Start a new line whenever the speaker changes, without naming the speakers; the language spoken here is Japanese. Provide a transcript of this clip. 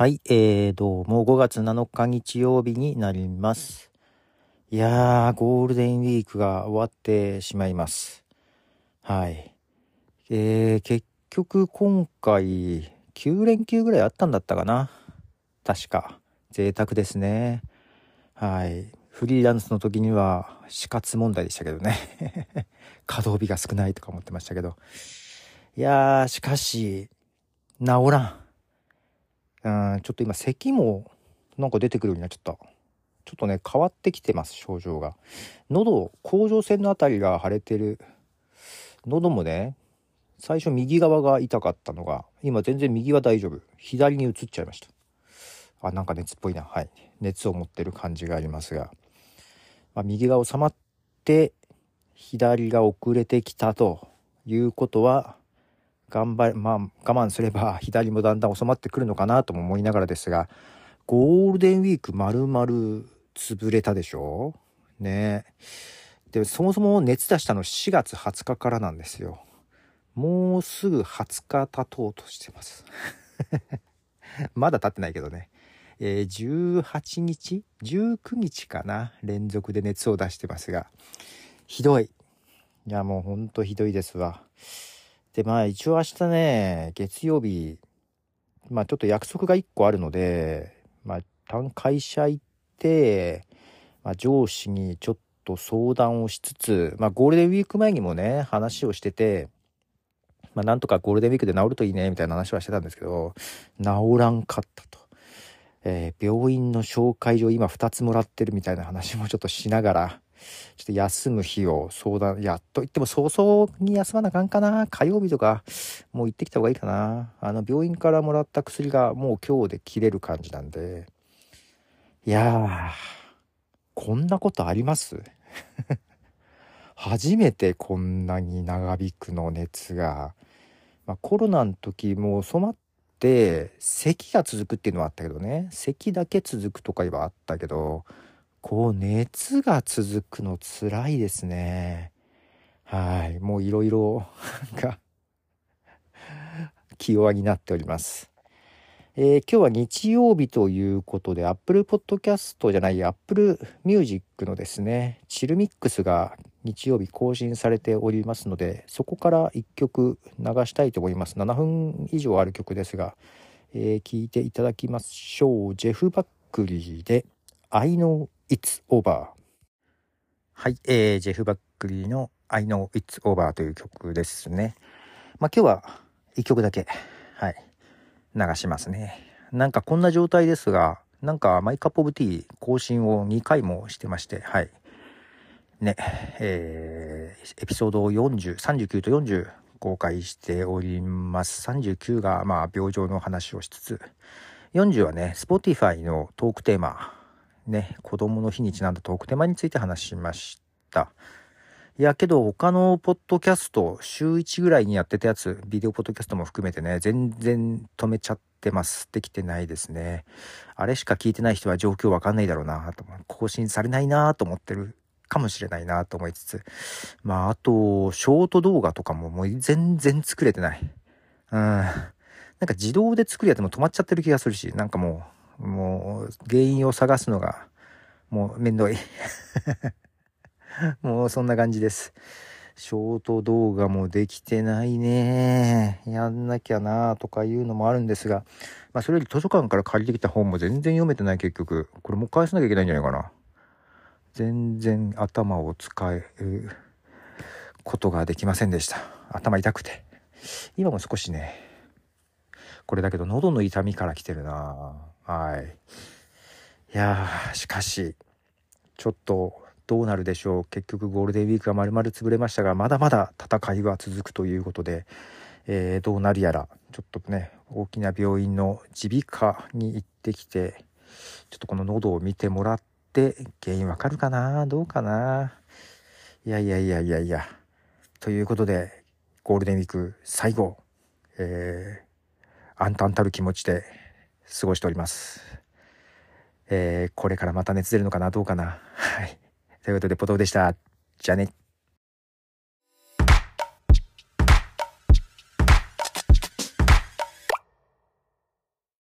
はい、えー、どうも5月7日日曜日になります。いやー、ゴールデンウィークが終わってしまいます。はい。えー、結局今回、9連休ぐらいあったんだったかな。確か。贅沢ですね。はい。フリーランスの時には死活問題でしたけどね。稼働日が少ないとか思ってましたけど。いやー、しかし、治らん。うん、ちょっと今咳もなんか出てくるようになっちゃった。ちょっとね、変わってきてます、症状が。喉、甲状腺のあたりが腫れてる。喉もね、最初右側が痛かったのが、今全然右は大丈夫。左に移っちゃいました。あ、なんか熱っぽいな。はい。熱を持ってる感じがありますが。まあ、右が収まって、左が遅れてきたということは、頑張、まあ、我慢すれば 左もだんだん収まってくるのかなとも思いながらですが、ゴールデンウィーク丸々潰れたでしょ？ねで、そもそも熱出したの4月20日からなんですよ。もうすぐ20日経とうとしてます。まだ経ってないけどね。えー、18日 ?19 日かな？連続で熱を出してますが。ひどい。いや、もうほんとひどいですわ。で、まあ一応明日ね、月曜日、まあちょっと約束が1個あるので、まあ会社行って、まあ上司にちょっと相談をしつつ、まあゴールデンウィーク前にもね、話をしてて、まあなんとかゴールデンウィークで治るといいね、みたいな話はしてたんですけど、治らんかったと。えー病院の紹介状今2つもらってるみたいな話もちょっとしながら、ちょっと休む日を相談、やっと言っても早々に休まなあかんかな。火曜日とか、もう行ってきた方がいいかな。あの、病院からもらった薬がもう今日で切れる感じなんで。いやー、こんなことあります？初めてこんなに長引くの熱が。まあ、コロナの時もう染まって、咳が続くっていうのはあったけどね。咳だけ続くとかはあったけど、こう熱が続くの辛いですね。はい。もういろいろが気弱になっております。えー今日は日曜日ということで Apple Podcast じゃない Apple Music のですね、チルミックスが日曜日更新されておりますので、そこから1曲流したいと思います。7分以上ある曲ですが、えー聞いていただきましょう。ジェフ・バックリーで I know it's over はい、えー、ジェフ・バックリーの I know it's over という曲ですね。まあ今日は1曲だけ、はい、流しますね。なんかこんな状態ですが、なんかマイカップオブティー更新を2回もしてまして、はい。ね、えー、エピソード40、39と40公開しております。39がまあ病状の話をしつつ、40はね、Spotify のトークテーマ、ね、子供の日にちなんだトークテーマについて話しました。いやけど他のポッドキャスト週1ぐらいにやってたやつ、ビデオポッドキャストも含めてね、全然止めちゃってます。できてないですね。あれしか聞いてない人は状況わかんないだろうなと。更新されないなと思ってるかもしれないなと思いつつ。まああと、ショート動画とかももう全然作れてない。うん。なんか自動で作るやつも止まっちゃってる気がするし、なんかもう、もう原因を探すのがもうめんどい。もうそんな感じです。ショート動画もできてないね。やんなきゃなとかいうのもあるんですが、まあそれより図書館から借りてきた本も全然読めてない結局。これもう返さなきゃいけないんじゃないかな。全然頭を使えることができませんでした。頭痛くて。今も少しね、これだけど喉の痛みから来てるなはい。いやー、しかし、ちょっとどうなるでしょう。結局ゴールデンウィークが丸々潰れましたが、まだまだ戦いは続くということで、えーどうなるやら、ちょっとね、大きな病院の耳鼻科に行ってきて、ちょっとこの喉を見てもらって、原因わかるかな？どうかな？いやいやいやいやいや。ということで、ゴールデンウィーク最後、えー、暗淡たる気持ちで過ごしております。えーこれからまた熱出るのかなどうかなはい。ということで、ポトフでした。じゃあね。